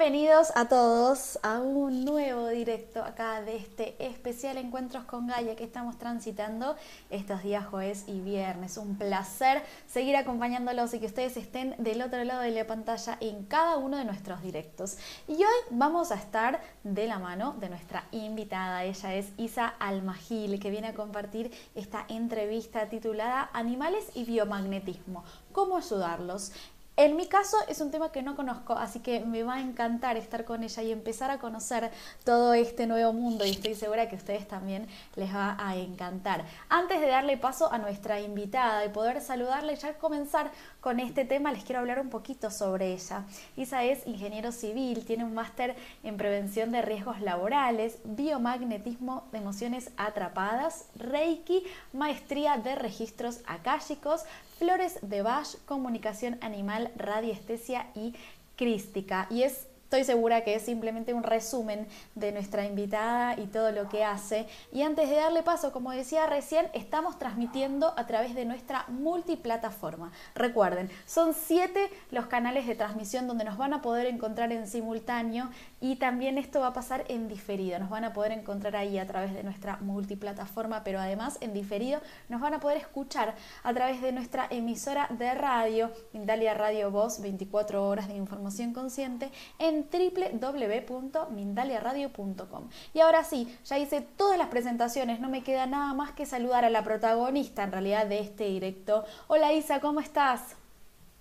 Bienvenidos a todos a un nuevo directo acá de este especial Encuentros con Gaia que estamos transitando estos días jueves y viernes. Un placer seguir acompañándolos y que ustedes estén del otro lado de la pantalla en cada uno de nuestros directos. Y hoy vamos a estar de la mano de nuestra invitada. Ella es Isa Almagil que viene a compartir esta entrevista titulada Animales y biomagnetismo. ¿Cómo ayudarlos? En mi caso es un tema que no conozco, así que me va a encantar estar con ella y empezar a conocer todo este nuevo mundo y estoy segura que a ustedes también les va a encantar. Antes de darle paso a nuestra invitada y poder saludarla y ya comenzar con este tema, les quiero hablar un poquito sobre ella. Isa es ingeniero civil, tiene un máster en prevención de riesgos laborales, biomagnetismo de emociones atrapadas, Reiki, maestría de registros akáshicos, Flores de Bach, Comunicación Animal, Radiestesia y Crística. Y es Estoy segura que es simplemente un resumen de nuestra invitada y todo lo que hace. Y antes de darle paso, como decía recién, estamos transmitiendo a través de nuestra multiplataforma. Recuerden, son siete los canales de transmisión donde nos van a poder encontrar en simultáneo y también esto va a pasar en diferido. Nos van a poder encontrar ahí a través de nuestra multiplataforma, pero además en diferido nos van a poder escuchar a través de nuestra emisora de radio, Mindalia Radio Voz, 24 horas de información consciente, en www.mindaliaradio.com. Y ahora sí, ya hice todas las presentaciones, no me queda nada más que saludar a la protagonista en realidad de este directo. Hola Isa, ¿cómo estás?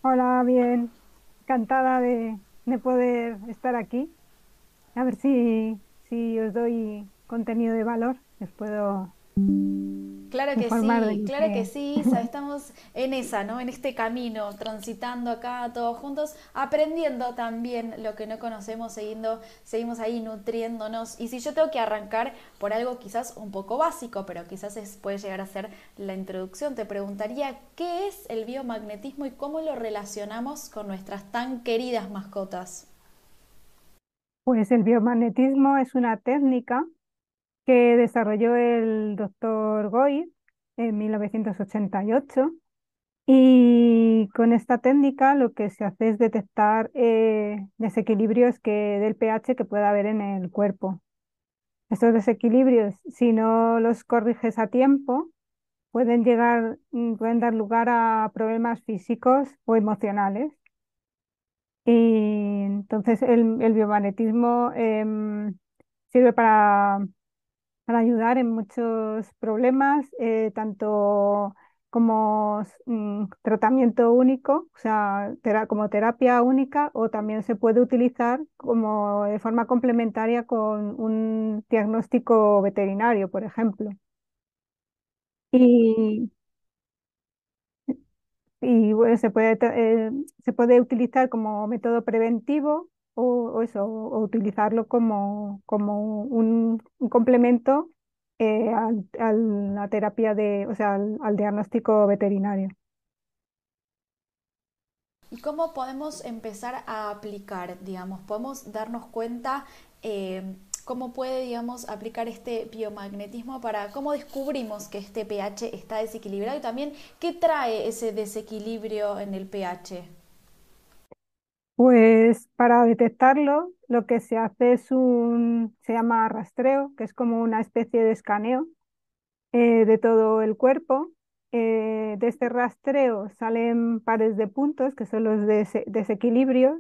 Hola, bien. Encantada de, poder estar aquí. A ver si, si os doy contenido de valor, les puedo Claro que sí, claro que... sí, estamos en esa, ¿no? En este camino, transitando acá todos juntos, aprendiendo también lo que no conocemos, siguiendo, seguimos ahí nutriéndonos. Y si yo tengo que arrancar por algo quizás un poco básico, pero quizás puede llegar a ser la introducción, te preguntaría qué es el biomagnetismo y cómo lo relacionamos con nuestras tan queridas mascotas. Pues el biomagnetismo es una técnica que desarrolló el doctor Goy en 1988. Y con esta técnica lo que se hace es detectar eh, desequilibrios que, del pH que pueda haber en el cuerpo. Estos desequilibrios, si no los corriges a tiempo, pueden llegar, mm, pueden dar lugar a problemas físicos o emocionales. Y entonces el, el biomagnetismo em, sirve para para ayudar en muchos problemas, eh, tanto como mm, tratamiento único, o sea, como terapia única, o también se puede utilizar como de forma complementaria con un diagnóstico veterinario, por ejemplo. Y, bueno, se puede, eh, se puede utilizar como método preventivo o, eso, o utilizarlo como, como un, complemento eh, a la terapia de, o sea, al, diagnóstico veterinario. ¿Y cómo podemos empezar a aplicar, digamos, podemos darnos cuenta eh, cómo puede, digamos, aplicar este biomagnetismo para cómo descubrimos que este pH está desequilibrado y también qué trae ese desequilibrio en el pH? Pues para detectarlo, lo que se hace es un, se llama rastreo, que es como una especie de escaneo eh, de todo el cuerpo. Eh, de este rastreo salen pares de puntos, que son los desequilibrios,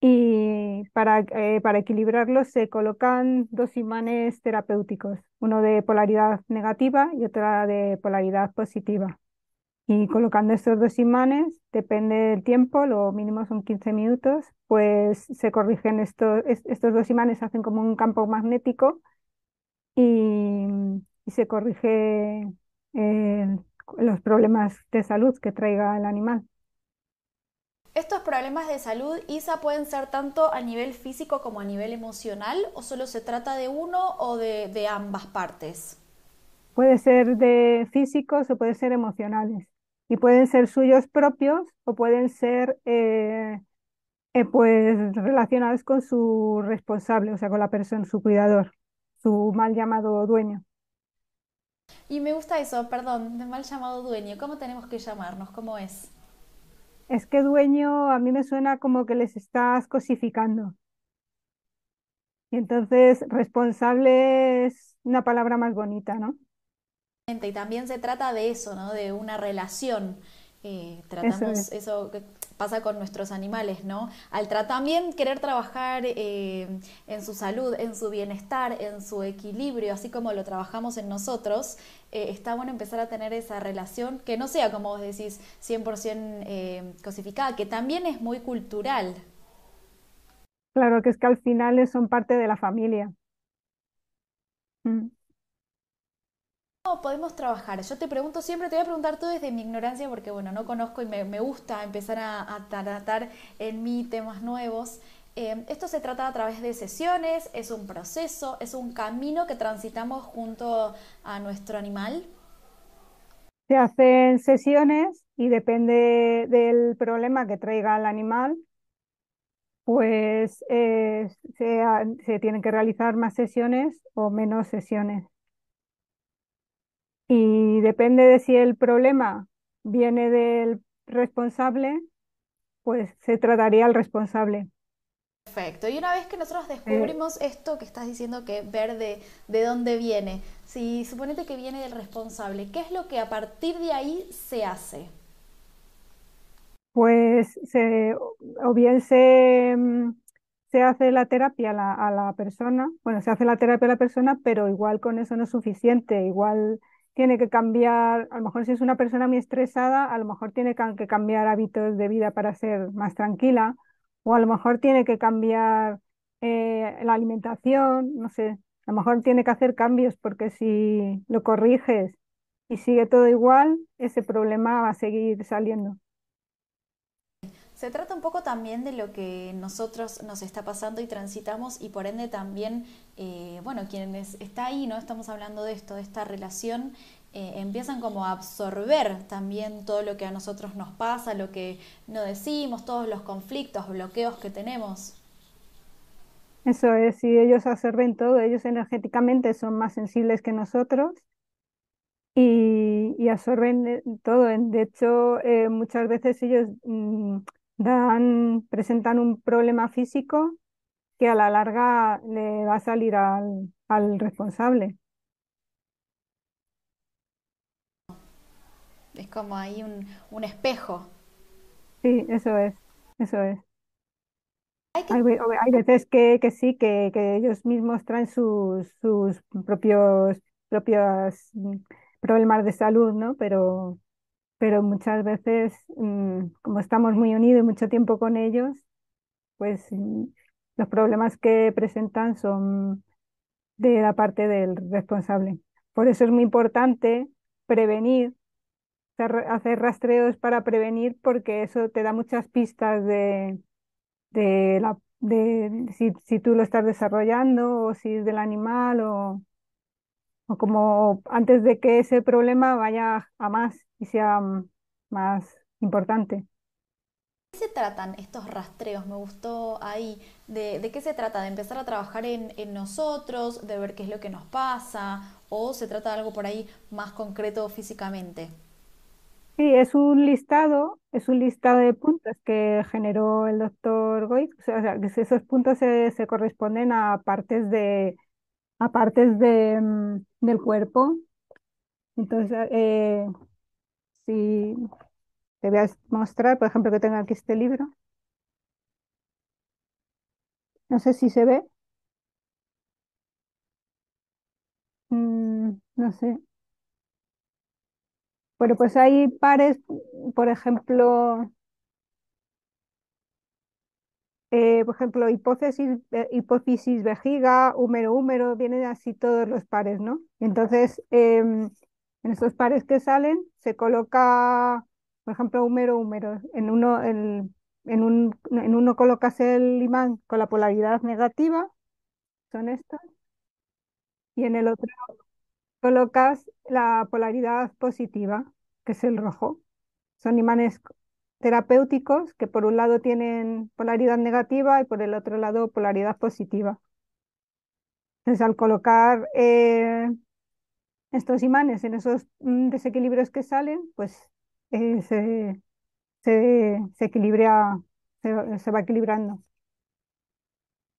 y para, eh, para equilibrarlos se colocan dos imanes terapéuticos, uno de polaridad negativa y otra de polaridad positiva. Y colocando estos dos imanes, depende del tiempo, lo mínimo son 15 minutos, pues se corrigen estos, estos dos imanes, hacen como un campo magnético y, se corrige eh, los problemas de salud que traiga el animal. ¿Estos problemas de salud, Isa, pueden ser tanto a nivel físico como a nivel emocional o solo se trata de uno o de, de ambas partes? Puede ser de físicos o puede ser emocionales y pueden ser suyos propios o pueden ser eh, eh, pues relacionados con su responsable, o sea, con la persona, su cuidador, su mal llamado dueño. Y me gusta eso, perdón, de mal llamado dueño. ¿Cómo tenemos que llamarnos? ¿Cómo es? es que dueño a mí me suena como que les estás cosificando. Y entonces responsable es una palabra más bonita, ¿no? Y también se trata de eso, ¿no? De una relación. Eh, tratamos eso, que pasa con nuestros animales, ¿no? Al también querer trabajar eh, en su salud, en su bienestar, en su equilibrio, así como lo trabajamos en nosotros, eh, está bueno empezar a tener esa relación que no sea, como vos decís, 100% cosificada, que también es muy cultural, Claro que es que al final son parte de la familia. Mm. ¿Cómo podemos trabajar? Yo te pregunto siempre, te voy a preguntar todo desde mi ignorancia porque, bueno, no conozco y me, gusta empezar a, tratar en mí temas nuevos. Eh, esto se trata a través de sesiones, es un proceso, es un camino que transitamos junto a nuestro animal. Se hacen sesiones y depende del problema que traiga el animal, pues eh, se, tienen que realizar más sesiones o menos sesiones. Y depende de si el problema viene del responsable, pues se trataría al responsable. Perfecto. Y una vez que nosotros descubrimos esto que estás diciendo que ver de, de, dónde viene, si suponete que viene del responsable, ¿qué es lo que a partir de ahí se hace? pues se, o bien se, mm, se hace la terapia a la, persona, bueno, se hace la terapia a la persona, pero igual con eso no es suficiente, igual tiene que cambiar, a lo mejor si es una persona muy estresada, a lo mejor tiene que cambiar hábitos de vida para ser más tranquila, o a lo mejor tiene que cambiar eh, la alimentación, no sé, a lo mejor tiene que hacer cambios porque si lo corriges y sigue todo igual, ese problema va a seguir saliendo. Se trata un poco también de lo que nosotros nos está pasando y transitamos y por ende también, eh, bueno, quienes está ahí, ¿no? Estamos hablando de esto, de esta relación, eh, empiezan como a absorber también todo lo que a nosotros nos pasa, lo que no decimos, todos los conflictos, bloqueos que tenemos. Eso es, si ellos absorben todo, ellos energéticamente son más sensibles que nosotros y, absorben eh, todo. De hecho, muchas veces ellos mm, dan, presentan un problema físico que a la larga le va a salir al, responsable. Es como ahí un, espejo. Sí, eso es, eso es. Hay, veces que, sí, que, ellos mismos traen sus, sus propios, propios mm, problemas de salud, ¿no? Pero, pero muchas veces, mm, como estamos muy unidos y mucho tiempo con ellos, pues mm, los problemas que presentan son de la parte del responsable. Por eso es muy importante prevenir, hacer rastreos para prevenir, porque eso te da muchas pistas de, de, la, de si, si tú lo estás desarrollando o si es del animal o, o como antes de que ese problema vaya a más y sea más importante. ¿De qué se tratan estos rastreos? Me gustó ahí. ¿De, qué se trata? ¿De empezar a trabajar en, nosotros? ¿De ver qué es lo que nos pasa? ¿O se trata de algo por ahí más concreto físicamente? Sí, es un listado, es un listado de puntos que generó el doctor Goiz. O sea, que esos puntos se, se corresponden a partes de, a partes de, mm, del cuerpo. Entonces, eh, si te voy a mostrar, por ejemplo, que tengo aquí este libro. No sé si se ve. Mm, no sé. Bueno, pues hay pares, por ejemplo, eh, por ejemplo, hipófisis, eh, hipófisis vejiga, húmero, húmero, vienen así todos los pares, ¿no? Entonces, em, en estos pares que salen, se coloca, por ejemplo, húmero, húmero. En uno, en, un, en uno colocas el imán con la polaridad negativa, son estos, y en el otro colocas la polaridad positiva, que es el rojo. Son imanes terapéuticos que por un lado tienen polaridad negativa y por el otro lado polaridad positiva. Entonces, al colocar eh, estos imanes en esos mm, desequilibrios que salen, pues eh, se, se equilibra, se, se va equilibrando.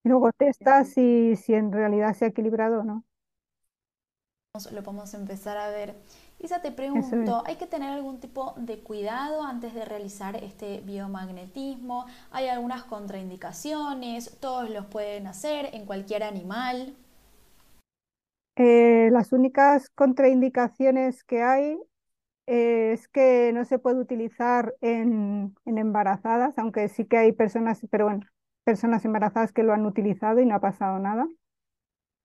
Y luego testas si, si en realidad se ha equilibrado o no. Lo podemos empezar a ver. Isa, te pregunto, ¿hay que tener algún tipo de cuidado antes de realizar este biomagnetismo? ¿Hay algunas contraindicaciones? ¿Todos los pueden hacer en cualquier animal? Eh, las únicas contraindicaciones que hay eh, es que no se puede utilizar en, en embarazadas, aunque sí que hay personas, pero bueno, personas embarazadas que lo han utilizado y no ha pasado nada.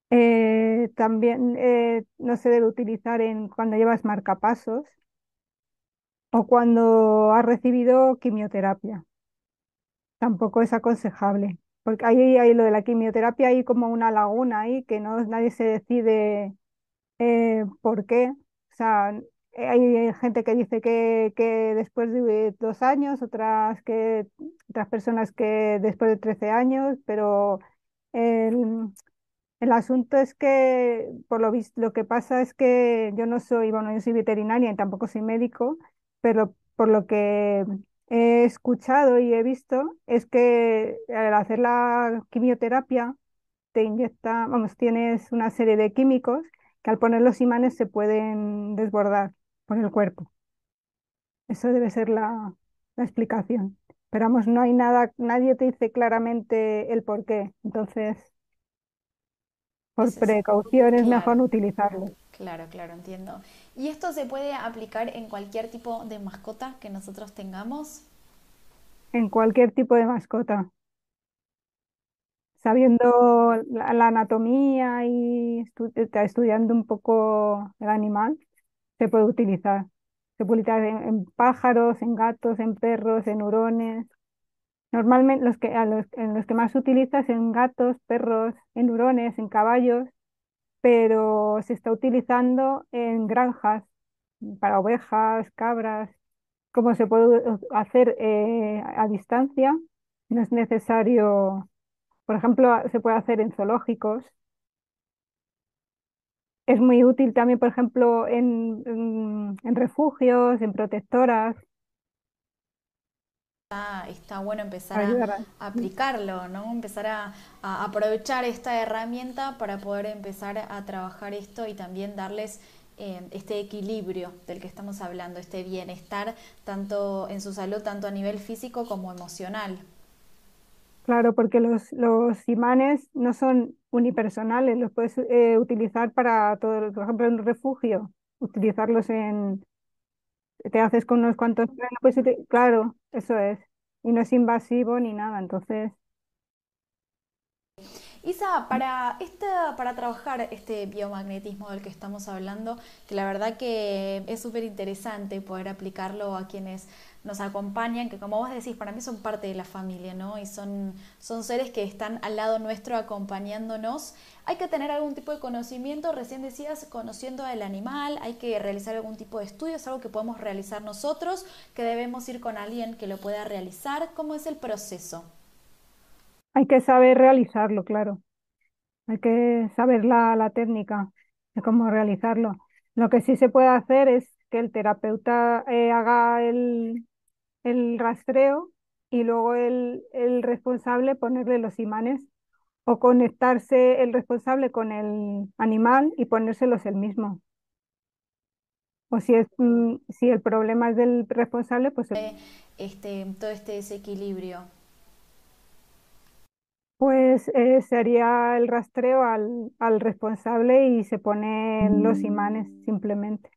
Eh, también eh, no se debe utilizar en cuando llevas marcapasos o cuando has recibido quimioterapia. Tampoco es aconsejable, porque ahí hay lo de la quimioterapia, hay como una laguna ahí que no nadie se decide eh, por qué. O sea, hay gente que dice que, que después de dos años, otras que otras personas que después de 13 años, pero el, el asunto es que, por lo visto, lo que pasa es que yo no soy, bueno, yo soy veterinaria y tampoco soy médico, pero por lo que he escuchado y he visto, es que al hacer la quimioterapia te inyecta, vamos, tienes una serie de químicos que al poner los imanes se pueden desbordar por el cuerpo. Eso debe ser la, la explicación. Pero vamos, no hay nada, nadie te dice claramente el por qué. Entonces, por precaución es mejor claro. utilizarlo. Claro, claro, entiendo. ¿Y esto se puede aplicar en cualquier tipo de mascota que nosotros tengamos? En cualquier tipo de mascota. Sabiendo la, la anatomía y estu- eh, estudiando un poco el animal, se puede utilizar. Se puede utilizar en, en pájaros, en gatos, en perros, en hurones. Normalmente los que, a los, en los que más se utiliza en gatos, perros, en hurones, en caballos, pero se está utilizando en granjas para ovejas, cabras. Como se puede hacer eh, a distancia, no es necesario, por ejemplo, se puede hacer en zoológicos. Es muy útil también, por ejemplo, en en refugios, en protectoras, Está, está bueno empezar a, ayudar a... a aplicarlo, ¿no? Empezar a, a aprovechar esta herramienta para poder empezar a trabajar esto y también darles eh, este equilibrio del que estamos hablando, este bienestar tanto en su salud, tanto a nivel físico como emocional. Claro, porque los, los imanes no son unipersonales, los puedes eh, utilizar para todo, por ejemplo, en un refugio, utilizarlos en, te haces con unos cuantos, claro, eso es, y no es invasivo ni nada, entonces, Isa, para, esta, para trabajar este biomagnetismo del que estamos hablando, que la verdad que es súper interesante poder aplicarlo a quienes nos acompañan, que como vos decís, para mí son parte de la familia, ¿no? Y son, son seres que están al lado nuestro acompañándonos. Hay que tener algún tipo de conocimiento, recién decías, conociendo al animal, hay que realizar algún tipo de estudio, es algo que podemos realizar nosotros, que debemos ir con alguien que lo pueda realizar. ¿Cómo es el proceso? Hay que saber realizarlo, claro, hay que saber la, la técnica de cómo realizarlo. Lo que sí se puede hacer es que el terapeuta eh, haga el, el rastreo y luego el, el responsable ponerle los imanes o conectarse el responsable con el animal y ponérselos él mismo. O si es, mm, si el problema es del responsable, pues, el- Este, todo este desequilibrio. Pues eh, se haría el rastreo al, al responsable y se ponen los imanes simplemente.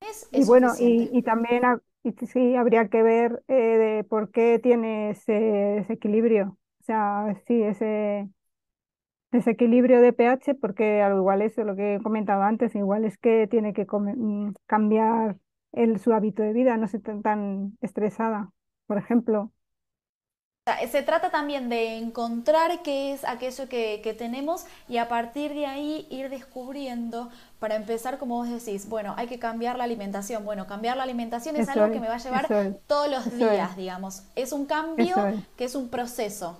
Es, Y bueno, y, y también ha- y sí habría que ver eh, de por qué tiene ese desequilibrio. O sea, sí, ese desequilibrio de pH, porque al igual eso, lo que he comentado antes, igual es que tiene que mm, cambiar el, su hábito de vida, no ser tan, tan estresada, por ejemplo. Se trata también de encontrar qué es aquello que, que tenemos y a partir de ahí ir descubriendo para empezar, como vos decís, bueno, hay que cambiar la alimentación. Bueno, cambiar la alimentación es Eso algo que me va a llevar es, todos los es, días, digamos. Es un cambio que es un proceso.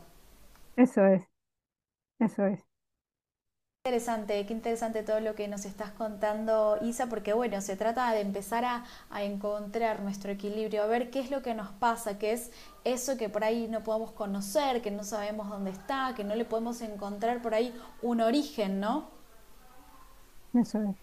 eso es, eso es. Interesante, qué interesante todo lo que nos estás contando, Isa, porque bueno, se trata de empezar a, a, encontrar nuestro equilibrio, a ver qué es lo que nos pasa, qué es eso que por ahí no podemos conocer, que no sabemos dónde está, que no le podemos encontrar por ahí un origen, ¿no? Eso es.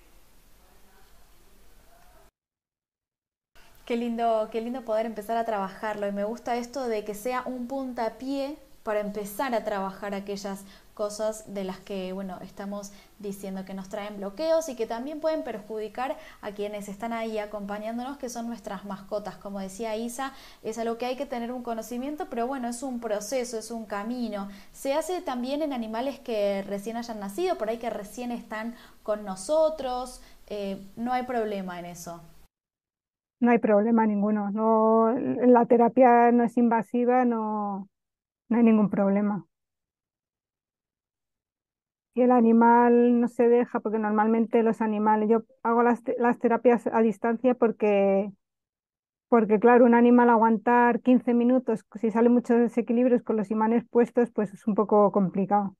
Qué lindo, qué lindo poder empezar a trabajarlo y me gusta esto de que sea un puntapié para empezar a trabajar aquellas cosas de las que, bueno, estamos diciendo que nos traen bloqueos y que también pueden perjudicar a quienes están ahí acompañándonos, que son nuestras mascotas. Como decía Isa, es algo que hay que tener un conocimiento, pero bueno, es un proceso, es un camino. Se hace también en animales que recién hayan nacido, por ahí que recién están con nosotros, eh, no hay problema en eso. No hay problema ninguno. No, la terapia no es invasiva, no, no hay ningún problema. Y el animal no se deja, porque normalmente los animales, yo hago las, las terapias a distancia porque, porque, claro, un animal aguantar 15 minutos, si sale muchos desequilibrios con los imanes puestos, pues es un poco complicado.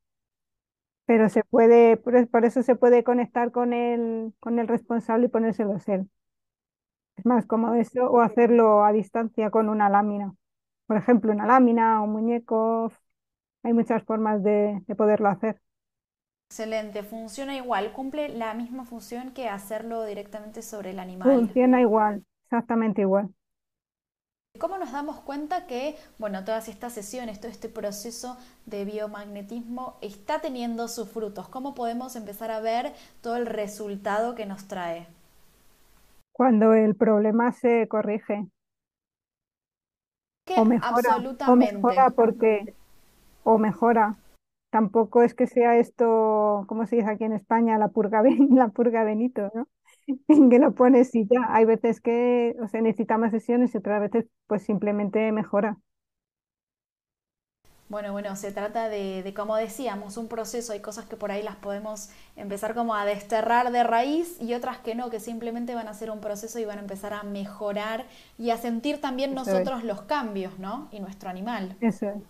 Pero se puede, por eso se puede conectar con el, con el responsable y ponérselo él. Es más cómodo eso o hacerlo a distancia con una lámina. Por ejemplo, una lámina un muñeco. Hay muchas formas de, de poderlo hacer. Excelente, funciona igual, cumple la misma función que hacerlo directamente sobre el animal. Funciona igual, exactamente igual. ¿Cómo nos damos cuenta que, bueno, todas estas sesiones, todo este proceso de biomagnetismo está teniendo sus frutos? ¿Cómo podemos empezar a ver todo el resultado que nos trae? Cuando el problema se corrige. Que o mejora, absolutamente. O mejora porque, o mejora, tampoco es que sea esto, como se dice aquí en España, la purga, la purga Benito, ¿no? que lo pones y ya. Hay veces que o sea, necesita más sesiones y otras veces pues simplemente mejora. Bueno, bueno, se trata de, de, como decíamos, un proceso. Hay cosas que por ahí las podemos empezar como a desterrar de raíz y otras que no, que simplemente van a ser un proceso y van a empezar a mejorar y a sentir también nosotros los cambios, ¿no? Y nuestro animal. Eso es,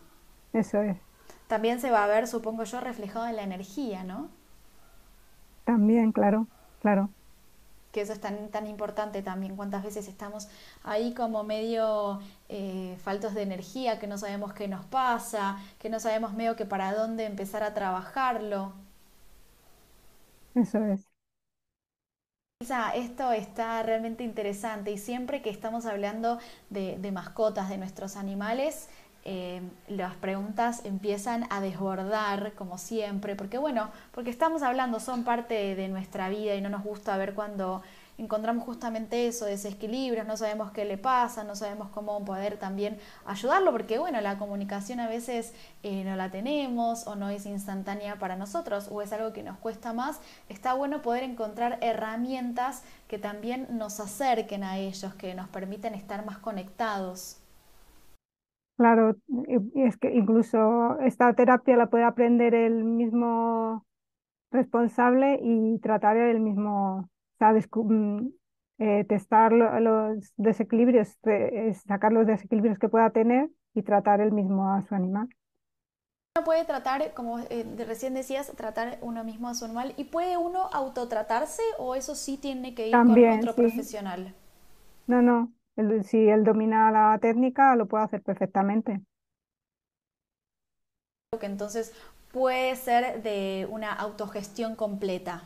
eso es también se va a ver, supongo yo, reflejado en la energía, ¿no? También, claro, claro. Que eso es tan, tan importante también, cuántas veces estamos ahí como medio eh, faltos de energía, que no sabemos qué nos pasa, que no sabemos medio que para dónde empezar a trabajarlo. Eso es. Esto está realmente interesante y siempre que estamos hablando de, de mascotas, de nuestros animales, eh, las preguntas empiezan a desbordar como siempre, porque bueno, porque estamos hablando, son parte de nuestra vida y no nos gusta ver cuando encontramos justamente eso, desequilibrios, no sabemos qué le pasa, no sabemos cómo poder también ayudarlo, porque bueno, la comunicación a veces eh, no la tenemos o no es instantánea para nosotros o es algo que nos cuesta más, está bueno poder encontrar herramientas que también nos acerquen a ellos, que nos permiten estar más conectados. Claro, y es que incluso esta terapia la puede aprender el mismo responsable y tratar el mismo, o mm, eh, testar los desequilibrios, sacar los desequilibrios que pueda tener y tratar el mismo a su animal. Uno puede tratar, como eh, recién decías, tratar uno mismo a su animal y puede uno autotratarse o eso sí tiene que ir con otro profesional. No, no, si él domina la técnica, lo puede hacer perfectamente. Que entonces puede ser de una autogestión completa.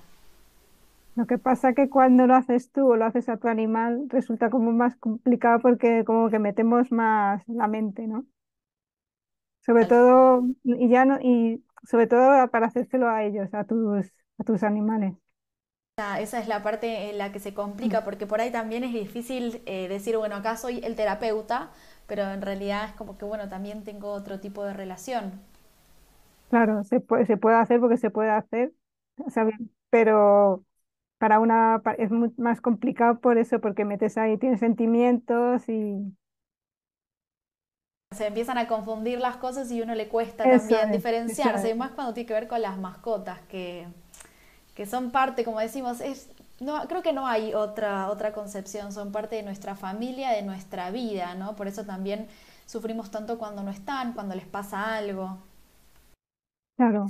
Lo que pasa que cuando lo haces tú o lo haces a tu animal resulta como más complicado porque como que metemos más la mente, ¿no? Sobre todo, y ya no, y sobre todo para hacérselo a ellos, a tus, a tus animales. Esa es la parte en la que se complica, porque por ahí también es difícil eh, decir, bueno, acá soy el terapeuta, pero en realidad es como que, bueno, también tengo otro tipo de relación. Claro, se puede, se puede hacer porque se puede hacer, pero para una es más complicado por eso, porque metes ahí, tienes sentimientos y... Se empiezan a confundir las cosas y uno le cuesta también diferenciarse, más cuando tiene que ver con las mascotas, que que son parte, como decimos, es, no, creo que no hay otra, otra concepción, son parte de nuestra familia, de nuestra vida, ¿no? Por eso también sufrimos tanto cuando no están, cuando les pasa algo. Claro,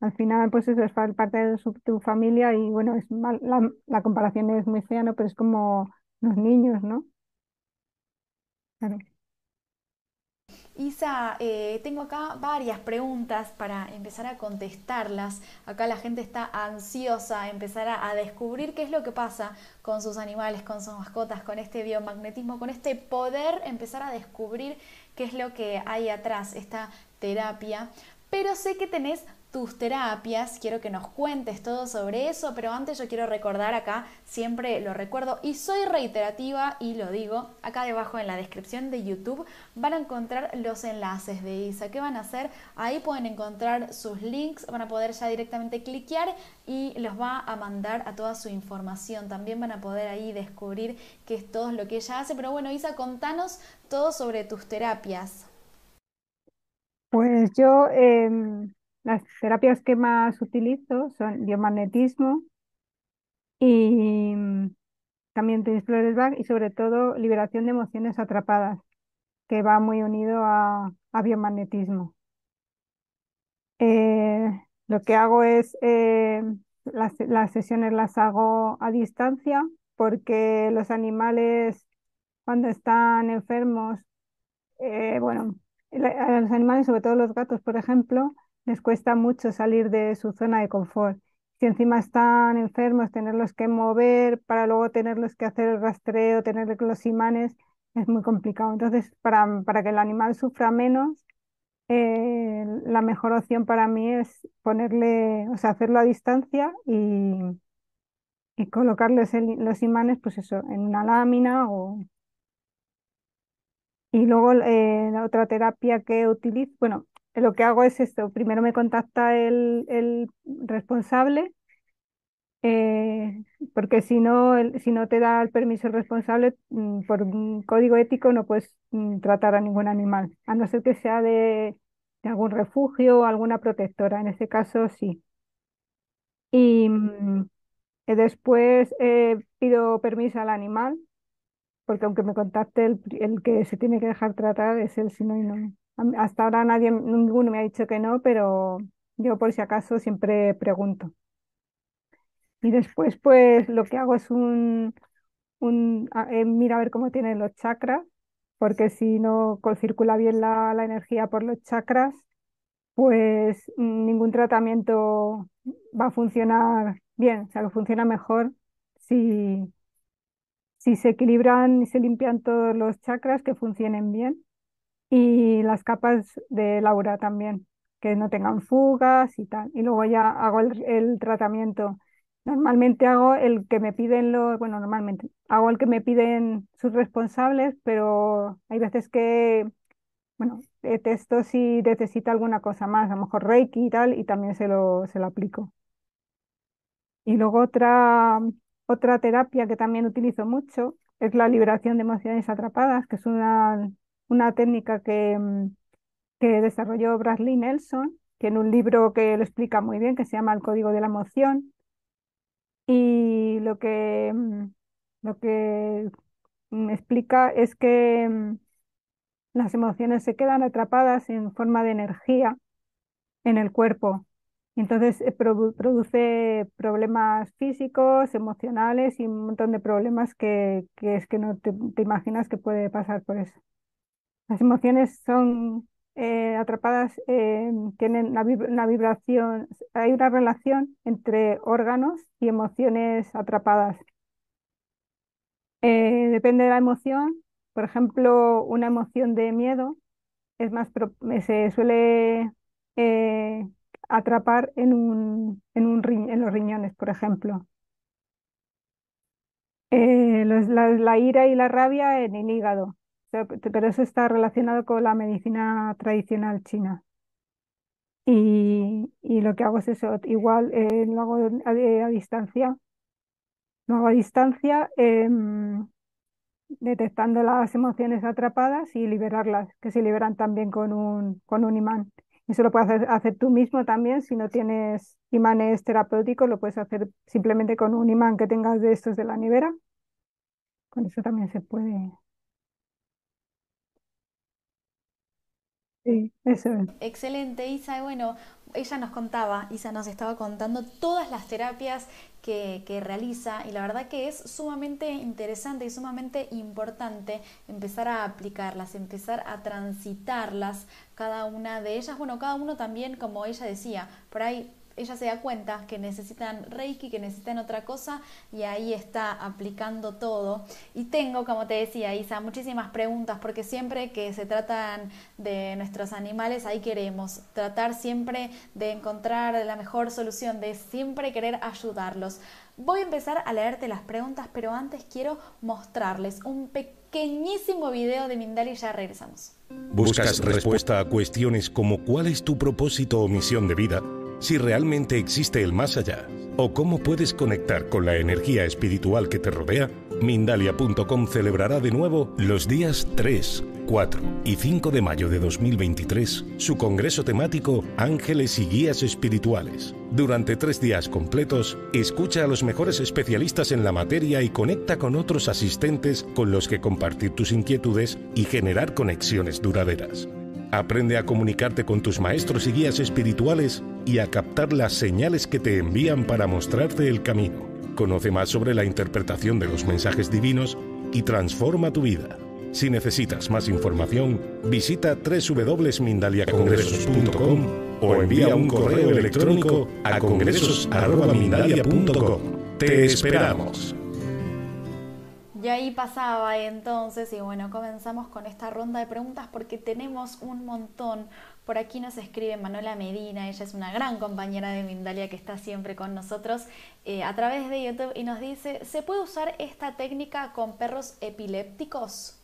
Al final, pues eso es parte de tu familia y bueno, es mal- la, la comparación es muy fea, ¿no? Pero es como los niños, ¿no? Claro. Isa, eh, tengo acá varias preguntas para empezar a contestarlas. Acá la gente está ansiosa, empezar a, a descubrir qué es lo que pasa con sus animales, con sus mascotas, con este biomagnetismo, con este poder, empezar a descubrir qué es lo que hay atrás, esta terapia. Pero sé que tenés tus terapias, quiero que nos cuentes todo sobre eso, pero antes yo quiero recordar acá, siempre lo recuerdo y soy reiterativa y lo digo, acá debajo en la descripción de YouTube van a encontrar los enlaces de Isa. ¿Qué van a hacer? Ahí pueden encontrar sus links, van a poder ya directamente cliquear y los va a mandar a toda su información. También van a poder ahí descubrir qué es todo lo que ella hace. Pero bueno, Isa, contanos todo sobre tus terapias. Pues yo em, las terapias que más utilizo son biomagnetismo y mm, también tenis flores y sobre todo liberación de emociones atrapadas, que va muy unido a, biomagnetismo. Eh, lo que hago es, eh, las, las sesiones las hago a distancia porque los animales cuando están enfermos eh, bueno, los animales, sobre todo los gatos, por ejemplo, les cuesta mucho salir de su zona de confort. Si encima están enfermos, tenerlos que mover para luego tenerlos que hacer el rastreo, tener los imanes, es muy complicado. Entonces, para, para que el animal sufra menos, eh, la mejor opción para mí es ponerle, o sea, hacerlo a distancia y, y colocarles los imanes, pues eso, en una lámina o Y luego eh, la otra terapia que utilizo, bueno, lo que hago es esto, primero me contacta el, el responsable, eh, porque si no, el- si no te da el permiso el responsable, mm, por un código ético no puedes mm, tratar a ningún animal, a no ser que sea de, algún refugio o alguna protectora, en ese caso sí. Y mm, eh, después eh, pido permiso al animal porque aunque me contacte el, el que se tiene que dejar tratar es él, si no, y no. Hasta ahora nadie, ninguno me ha dicho que no, pero yo por si acaso siempre pregunto. Y después, pues lo que hago es un, un eh, mira a ver cómo tienen los chakras, porque si no circula bien la, la energía por los chakras, pues mm, ningún tratamiento va a funcionar bien, o sea, que funciona mejor si, si se equilibran y se limpian todos los chakras, que funcionen bien. Y las capas de Laura también, que no tengan fugas y tal. Y luego ya hago el, tratamiento. Normalmente hago el que me piden los, bueno, normalmente hago el que me piden sus responsables, pero hay veces que, bueno, testo si necesita alguna cosa más, a lo mejor Reiki y tal, y también se lo, se lo aplico. Y luego otra, otra terapia que también utilizo mucho es la liberación de emociones atrapadas, que es una, una técnica que, mm, que desarrolló Bradley Nelson, tiene un libro que lo explica muy bien, que se llama El Código de la Emoción. Y lo que, mm, lo que mm, explica es que las emociones se quedan atrapadas en forma de energía en el cuerpo. Entonces eh, produ- produce problemas físicos, emocionales y un montón de problemas que, que es que no te imaginas que puede pasar por eso. Las emociones son eh, atrapadas, eh, tienen una, vib- una vibración, hay una relación entre órganos y emociones atrapadas. Eh, depende de la emoción, por ejemplo, una emoción de miedo es más, eh, se suele atrapar en un, en un ri- en los riñones, por ejemplo. La, ira y la rabia en el hígado, pero eso está relacionado con la medicina tradicional china. Y, y lo que hago es eso, igual eh, lo hago a, a distancia, lo hago a distancia, em, detectando las emociones atrapadas y liberarlas, que se liberan también con un, con un imán. Eso lo puedes hacer, hacer tú mismo también, si no tienes imanes terapéuticos, lo puedes hacer simplemente con un imán que tengas de estos de la nevera. Con eso también se puede. Sí, eso es. Excelente, Isa. Bueno, ella nos contaba, Isa nos estaba contando todas las terapias que, que, realiza y la verdad que es sumamente interesante y sumamente importante empezar a aplicarlas, empezar a transitarlas, cada una de ellas. Bueno, cada uno también, como ella decía, por ahí ella se da cuenta que necesitan Reiki, que necesitan otra cosa y ahí está aplicando todo. Y tengo, como te decía Isa, muchísimas preguntas porque siempre que se tratan de nuestros animales, ahí queremos tratar siempre de encontrar la mejor solución, de siempre querer ayudarlos. Voy a empezar a leerte las preguntas, pero antes quiero mostrarles un pequeñísimo video de Mindal y ya regresamos. ¿Buscas respuesta a cuestiones como cuál es tu propósito o misión de vida? Si realmente existe el más allá o cómo puedes conectar con la energía espiritual que te rodea, Mindalia.com celebrará de nuevo los días 3, 4 y 5 de mayo de 2023 su congreso temático Ángeles y Guías Espirituales. Durante tres días completos, escucha a los mejores especialistas en la materia y conecta con otros asistentes con los que compartir tus inquietudes y generar conexiones duraderas. Aprende a comunicarte con tus maestros y guías espirituales y a captar las señales que te envían para mostrarte el camino. Conoce más sobre la interpretación de los mensajes divinos y transforma tu vida. Si necesitas más información, visita www.mindaliacongresos.com o envía un correo electrónico a congresos.mindalia.com. Te esperamos. Y ahí pasaba entonces, y bueno, comenzamos con esta ronda de preguntas porque tenemos un montón. Por aquí nos escribe Manuela Medina, ella es una gran compañera de Mindalia que está siempre con nosotros eh, a través de YouTube y nos dice, ¿se puede usar esta técnica con perros epilépticos?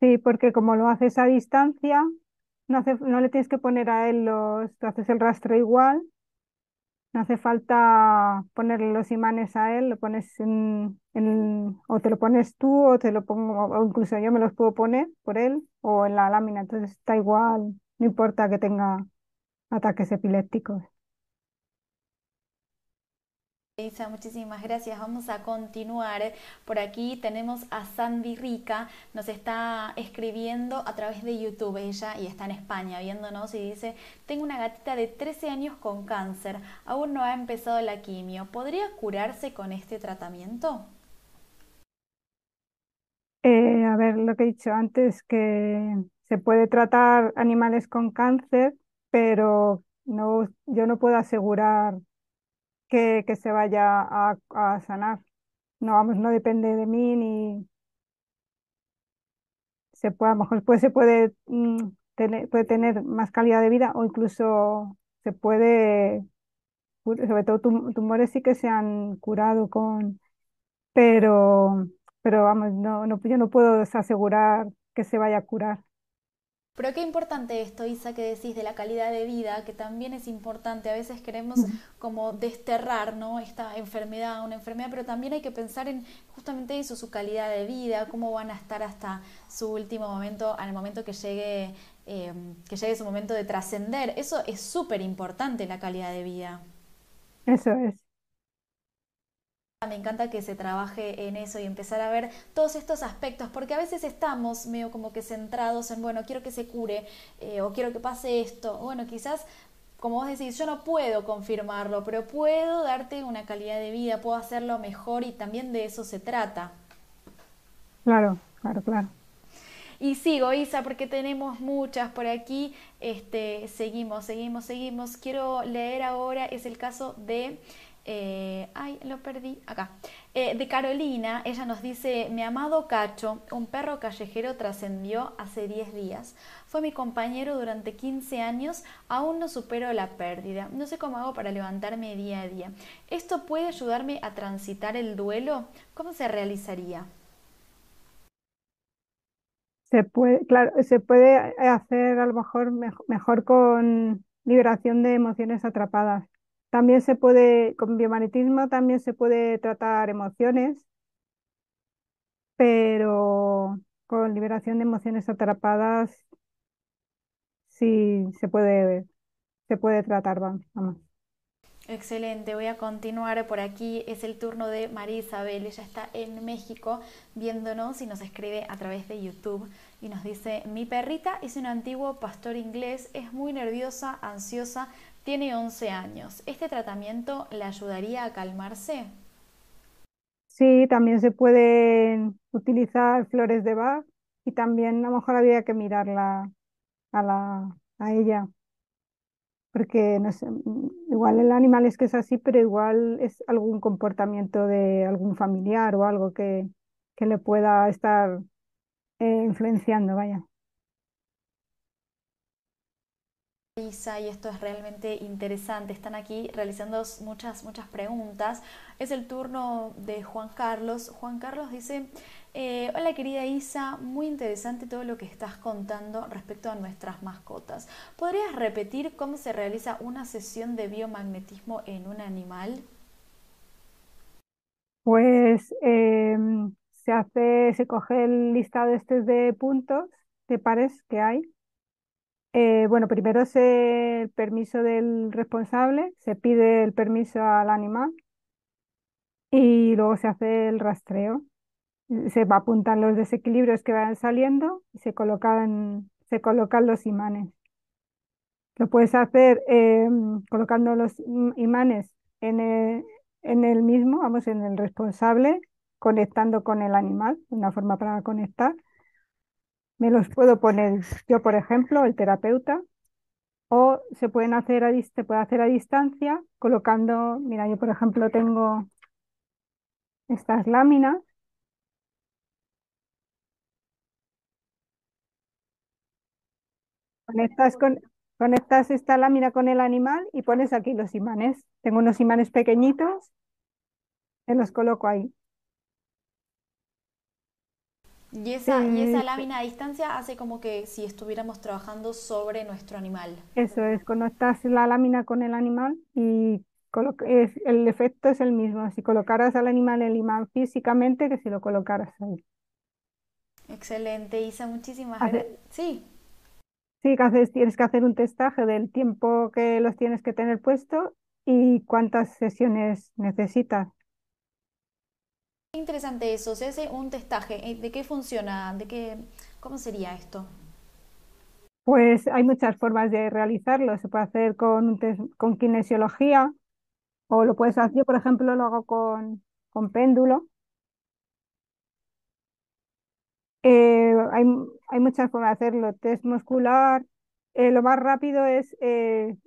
Sí, porque como lo haces a distancia, no, no le tienes que poner a él los, haces el rastro igual no hace falta ponerle los imanes a él, lo pones en, o te lo pones tú o te lo pongo, o incluso yo me los puedo poner por él o en la lámina, entonces está igual, no importa que tenga ataques epilépticos. Isa, muchísimas gracias. Vamos a continuar. Por aquí tenemos a Sandy Rica, nos está escribiendo a través de YouTube ella y está en España viéndonos y dice, tengo una gatita de 13 años con cáncer, aún no ha empezado la quimio, ¿podría curarse con este tratamiento? Eh, a ver, lo que he dicho antes, que se puede tratar animales con cáncer, pero no, yo no puedo asegurar que, que se vaya a, a, sanar. No, vamos, no depende de mí ni se puede, a lo mejor pues, se puede, mm, tener, puede tener más calidad de vida o incluso se puede, sobre todo tumores sí que se han curado con, pero, pero vamos, no, no, yo no puedo asegurar que se vaya a curar. Pero qué importante esto, Isa, que decís de la calidad de vida, que también es importante. A veces queremos como desterrar ¿no? esta enfermedad, una enfermedad, pero también hay que pensar en justamente eso, su calidad de vida, cómo van a estar hasta su último momento, al momento que llegue, eh, que llegue su momento de trascender. Eso es súper importante, la calidad de vida. Eso es. Me encanta que se trabaje en eso y empezar a ver todos estos aspectos, porque a veces estamos medio como que centrados en, bueno, quiero que se cure eh, o quiero que pase esto. Bueno, quizás, como vos decís, yo no puedo confirmarlo, pero puedo darte una calidad de vida, puedo hacerlo mejor y también de eso se trata. Claro, claro, claro. Y sigo, Isa, porque tenemos muchas por aquí. Este, seguimos, seguimos, seguimos. Quiero leer ahora, es el caso de eh, ay, lo perdí, acá, eh, de Carolina, ella nos dice, mi amado Cacho, un perro callejero trascendió hace 10 días. Fue mi compañero durante 15 años, aún no supero la pérdida. No sé cómo hago para levantarme día a día. ¿Esto puede ayudarme a transitar el duelo? ¿Cómo se realizaría? Se puede, claro, se puede hacer a lo mejor mejor con liberación de emociones atrapadas también se puede, con biomagnetismo también se puede tratar emociones, pero con liberación de emociones atrapadas sí se puede, se puede tratar, vamos. Excelente, voy a continuar por aquí. Es el turno de María Isabel. Ella está en México viéndonos y nos escribe a través de YouTube y nos dice, mi perrita es un antiguo pastor inglés, es muy nerviosa, ansiosa, tiene 11 años. ¿Este tratamiento le ayudaría a calmarse? Sí, también se pueden utilizar flores de Bach y también a lo mejor había que mirarla a, la, a ella porque no sé, igual el animal es que es así, pero igual es algún comportamiento de algún familiar o algo que, que le pueda estar eh, influenciando, vaya. Y esto es realmente interesante. Están aquí realizando muchas, muchas preguntas. Es el turno de Juan Carlos. Juan Carlos dice, eh, hola querida Isa, muy interesante todo lo que estás contando respecto a nuestras mascotas. ¿Podrías repetir cómo se realiza una sesión de biomagnetismo en un animal? Pues em, se hace, se coge el listado este de puntos, de pares que hay. Eh, bueno, primero es el permiso del responsable, se pide el permiso al animal y luego se hace el rastreo se apuntan los desequilibrios que van saliendo y se colocan, se colocan los imanes. Lo puedes hacer em, colocando los imanes en el, en el mismo, vamos, en el responsable, conectando con el animal, una forma para conectar. Me los puedo poner yo, por ejemplo, el terapeuta, o se pueden hacer a, se puede hacer a distancia colocando, mira, yo por ejemplo tengo estas láminas Conectas, con, esta lámina con el animal y pones aquí los imanes. Tengo unos imanes pequeñitos, y los coloco ahí. Y esa, y esa lámina a distancia hace como que si estuviéramos trabajando sobre nuestro animal. Eso es, conectas la lámina con el animal y es, el efecto es el mismo. Si colocaras al animal el imán físicamente que si lo colocaras ahí. Excelente, Isa, muchísimas gracias. Sí. Sí, que haces, tienes que hacer un testaje del tiempo que los tienes que tener puesto y cuántas sesiones necesitas. Interesante eso, se hace un testaje. Eh, ¿De qué funciona? ¿De qué, cómo sería esto? Pues hay muchas formas de realizarlo. Se puede hacer con, un con kinesiología o lo puedes hacer, yo por ejemplo lo hago con, péndulo Eh, hay, muchas formas de hacerlo. Test muscular, eh, lo más rápido es,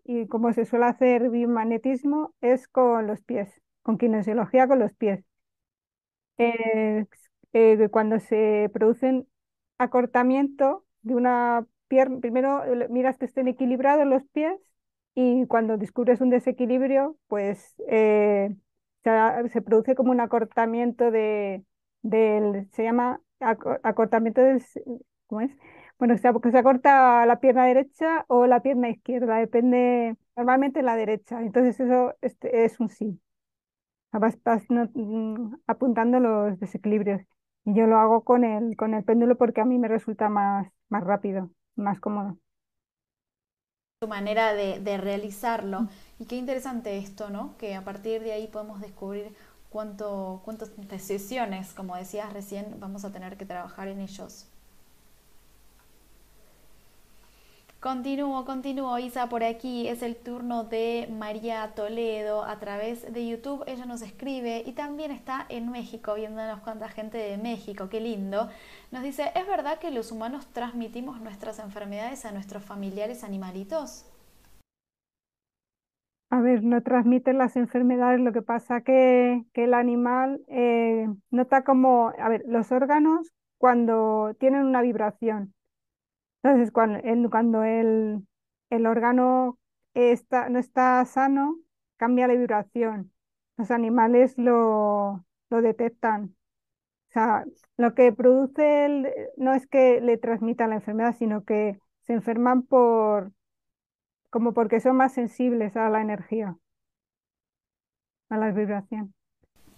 y como se suele hacer biomagnetismo, es con los pies, con kinesiología con los pies. Cuando se producen acortamiento de una pierna, primero miras que estén equilibrados los pies y cuando descubres un desequilibrio, pues se, produce como un acortamiento de, del, se llama acortamiento del, ¿cómo es? Bueno, porque se acorta la pierna derecha o la pierna izquierda, depende, normalmente la derecha, entonces eso este, es un sí. Vas, mm, apuntando los desequilibrios. Y yo lo hago con el, con el péndulo porque a mí me resulta más, más rápido, más cómodo. Tu manera de, de realizarlo. Y qué interesante esto, ¿no? Que a partir de ahí podemos descubrir cuánto, cuántas sesiones, como decías recién, vamos a tener que trabajar en ellos. Continúo, continúo, Isa, por aquí es el turno de María Toledo a través de YouTube. Ella nos escribe y también está en México, viéndonos cuánta gente de México, qué lindo. Nos dice, ¿es verdad que los humanos transmitimos nuestras enfermedades a nuestros familiares animalitos? A ver, no transmiten las enfermedades, lo que pasa que, que el animal eh, nota como, a ver, los órganos cuando tienen una vibración. Entonces, cuando el, cuando el, el órgano está, no está sano, cambia la vibración. Los animales lo, lo detectan. O sea, lo que produce el, no es que le transmitan la enfermedad, sino que se enferman por, como porque son más sensibles a la energía, a la vibración.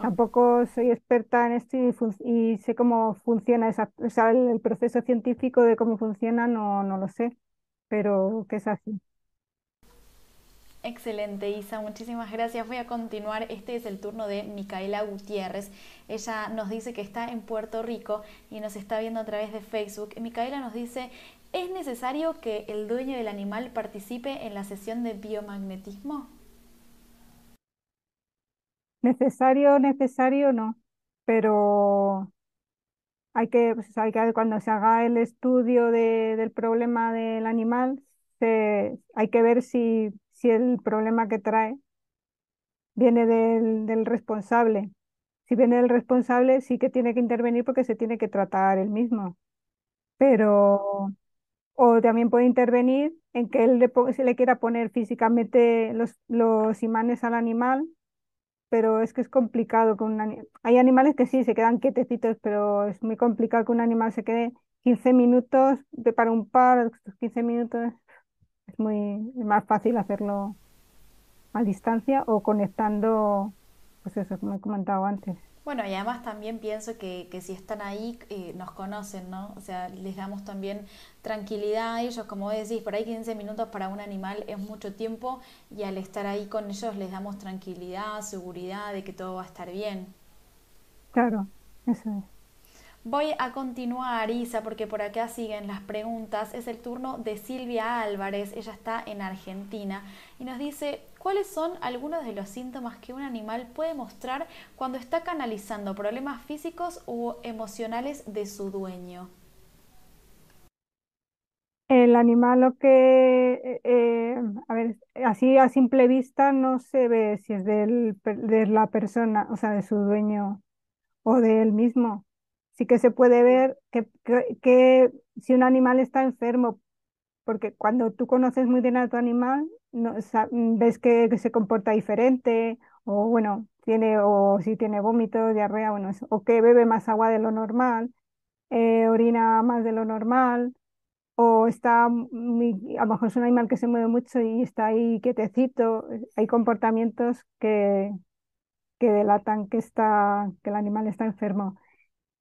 Tampoco soy experta en esto y, sé cómo funciona el, proceso científico de cómo funciona no, no lo sé, pero que es así. Excelente, Isa, muchísimas gracias. Voy a continuar. Este es el turno de Micaela Gutiérrez. Ella nos dice que está en Puerto Rico y nos está viendo a través de Facebook. Micaela nos dice, ¿es necesario que el dueño del animal participe en la sesión de biomagnetismo? Necesario, necesario no, pero hay que, pues, hay que cuando se haga el estudio del problema del animal, hay que ver si si el problema que trae viene del, responsable. Si viene del responsable, sí que tiene que intervenir porque se tiene que tratar él mismo. Pero, o también puede intervenir en que él le, se le quiera poner físicamente los, los imanes al animal, pero es que es complicado con un Hay animales que sí se quedan quietecitos, pero es muy complicado que un animal se quede 15 minutos para un par, 15 minutos es muy más fácil hacerlo a distancia o conectando, pues eso, como he comentado antes. Bueno, y además también pienso que, que si están ahí, eh, nos conocen, ¿no? O sea, les damos también tranquilidad a ellos, como decís, por ahí 15 minutos para un animal es mucho tiempo y al estar ahí con ellos les damos tranquilidad, seguridad de que todo va a estar bien. Claro, eso es. Voy a continuar, Isa, porque por acá siguen las preguntas. Es el turno de Silvia Álvarez, ella está en Argentina y nos dice, ¿cuáles son algunos de los síntomas que un animal puede mostrar cuando está canalizando problemas físicos u emocionales de su dueño? El animal lo que, eh, eh, a ver, así a simple vista no se ve si es del, de la persona, o sea, de su dueño o de él mismo sí que se puede ver que, que, si un animal está enfermo, porque cuando tú conoces muy bien a tu animal, no, ves que, se comporta diferente, o bueno, tiene, o si tiene vómito, diarrea, bueno, o que bebe más agua de lo normal, eh, orina más de lo normal, o está muy, a lo mejor es un animal que se mueve mucho y está ahí quietecito, hay comportamientos que, que delatan que, está, que el animal está enfermo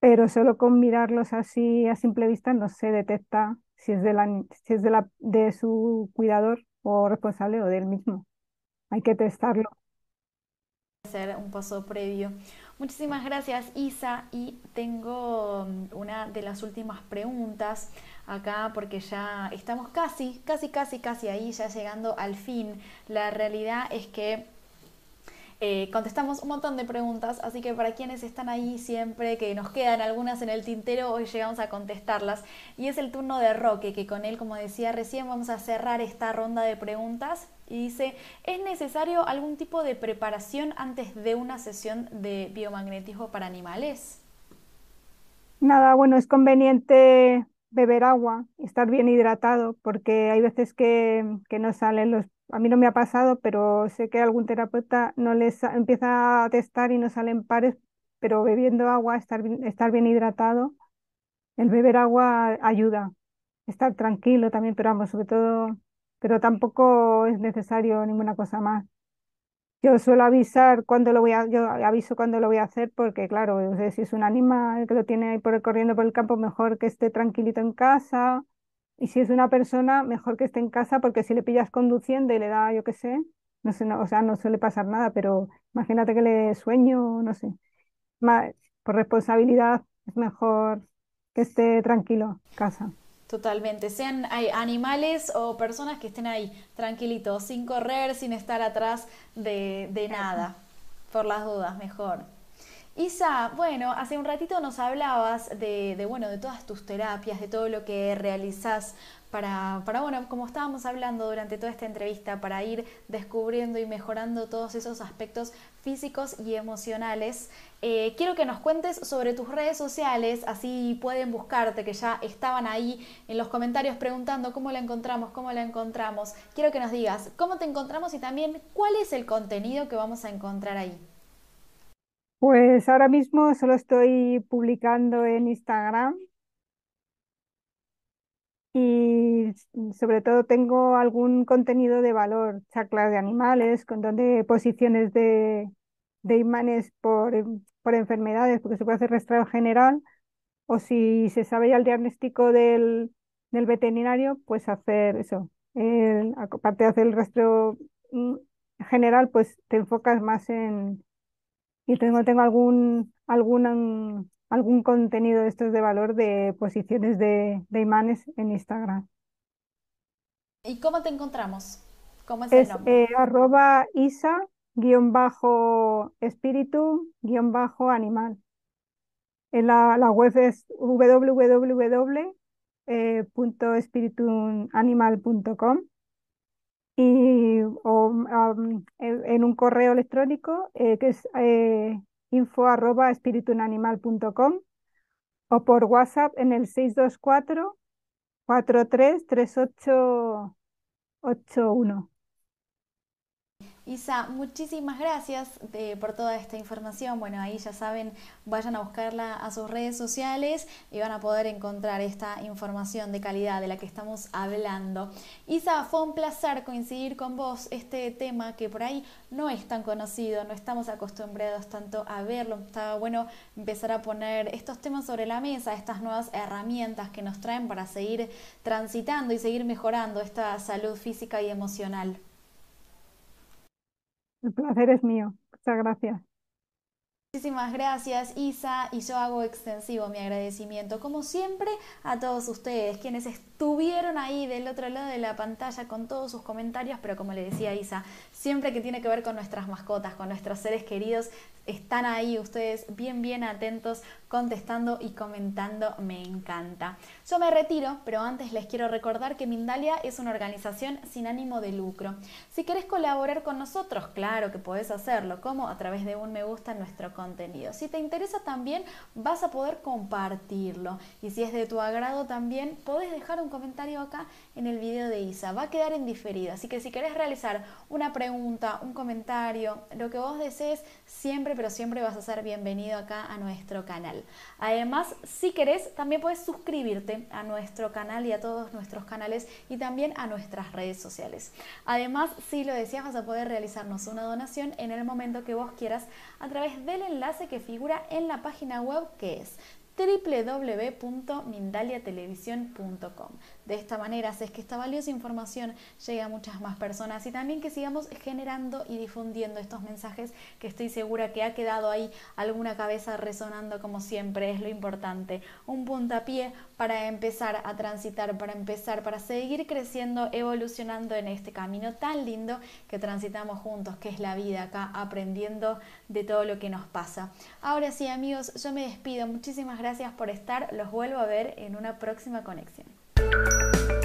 pero solo con mirarlos así a simple vista no se detecta si es de, la, si es de, la, de su cuidador o responsable o del mismo. Hay que testarlo. Hacer un paso previo. Muchísimas gracias Isa y tengo mm, una de las últimas preguntas acá porque ya estamos casi, casi, casi, casi ahí, ya llegando al fin. La realidad es que eh, contestamos un montón de preguntas, así que para quienes están ahí siempre, que nos quedan algunas en el tintero, hoy llegamos a contestarlas. Y es el turno de Roque, que con él, como decía recién, vamos a cerrar esta ronda de preguntas. Y dice, ¿es necesario algún tipo de preparación antes de una sesión de biomagnetismo para animales? Nada, bueno, es conveniente beber agua, estar bien hidratado, porque hay veces que, que no salen los a mí no me ha pasado, pero sé que algún terapeuta no les empieza a testar y no salen pares, pero bebiendo agua, estar, estar bien hidratado, el beber agua ayuda, estar tranquilo también, pero vamos, sobre todo, pero tampoco es necesario ninguna cosa más. Yo suelo avisar cuando lo voy a, yo aviso cuando lo voy a hacer porque claro, si es un animal que lo tiene ahí por, corriendo por el campo, mejor que esté tranquilito en casa y si es una persona, mejor que esté en casa, porque si le pillas conduciendo y le da, yo qué sé, no sé, o sea, no suele pasar nada, pero imagínate que le sueño, no sé. por responsabilidad es mejor que esté tranquilo en casa. Totalmente, sean hay animales o personas que estén ahí tranquilitos, sin correr, sin estar atrás de, de nada, por las dudas, mejor. Isa, bueno, hace un ratito nos hablabas de, bueno, de todas tus terapias, de todo lo que realizás para, para, bueno, como estábamos hablando durante toda esta entrevista, para ir descubriendo y mejorando todos esos aspectos físicos y emocionales. Eh, quiero que nos cuentes sobre tus redes sociales, así pueden buscarte, que ya estaban ahí en los comentarios preguntando cómo la encontramos, cómo la encontramos. Quiero que nos digas cómo te encontramos y también cuál es el contenido que vamos a encontrar ahí. Pues ahora mismo solo estoy publicando en Instagram. Y sobre todo tengo algún contenido de valor, chaclas de animales, con donde posiciones de, imanes por, por enfermedades, porque se puede hacer rastreo general, o si se sabe ya el diagnóstico del, del veterinario, pues hacer eso, aparte de hacer el rastreo mm, en general, pues te enfocas más en, y tengo, tengo algún, algún, algún contenido de estos de valor de posiciones de, de imanes en Instagram. ¿Y cómo te encontramos? ¿Cómo es, Es el nombre? eh, arroba isa guion bajo espíritu guion bajo animal. En la, la web es www.espirituanimal.com y o, am, en, un correo electrónico eh, que es eh, info arroba espirituanimal.com o por WhatsApp en el 624 433881. Isa, muchísimas gracias eh, por toda esta información. Bueno, ahí ya saben, vayan a buscarla a sus redes sociales y van a poder encontrar esta información de calidad de la que estamos hablando. Isa, fue un placer coincidir con vos este tema que por ahí no es tan conocido, no estamos acostumbrados tanto a verlo. Estaba bueno empezar a poner estos temas sobre la mesa, estas nuevas herramientas que nos traen para seguir transitando y seguir mejorando esta salud física y emocional. El placer es mío. Muchas gracias. Muchísimas gracias Isa y yo hago extensivo mi agradecimiento como siempre a todos ustedes quienes estuvieron ahí del otro lado de la pantalla con todos sus comentarios pero como le decía Isa siempre que tiene que ver con nuestras mascotas con nuestros seres queridos están ahí ustedes bien bien atentos contestando y comentando. Me encanta. Yo me retiro pero antes les quiero recordar que Mindalia es una organización sin ánimo de lucro. Si querés colaborar con nosotros claro que podés hacerlo como a través de un me gusta en nuestro contenido. Si te interesa también vas a poder compartirlo. Y si es de tu agrado también podés dejar un comentario acá en el video de Isa. Va a quedar en diferido, así que si querés realizar una pregunta, un comentario, lo que vos desees, siempre pero siempre vas a ser bienvenido acá a nuestro canal. Además, si querés también puedes suscribirte a nuestro canal y a todos nuestros canales y también a nuestras redes sociales. Además, si lo deseas vas a poder realizarnos una donación en el momento que vos quieras a través del enlace que figura en la página web que es www.mindaliatelevisión.com. De esta manera haces que esta valiosa información llegue a muchas más personas y también que sigamos generando y difundiendo estos mensajes que estoy segura que ha quedado ahí alguna cabeza resonando como siempre, es lo importante. Un puntapié para empezar a transitar, para empezar, para seguir creciendo, evolucionando en este camino tan lindo que transitamos juntos, que es la vida acá, aprendiendo de todo lo que nos pasa. Ahora sí amigos, yo me despido. Muchísimas gracias por estar. Los vuelvo a ver en una próxima conexión. Thank you.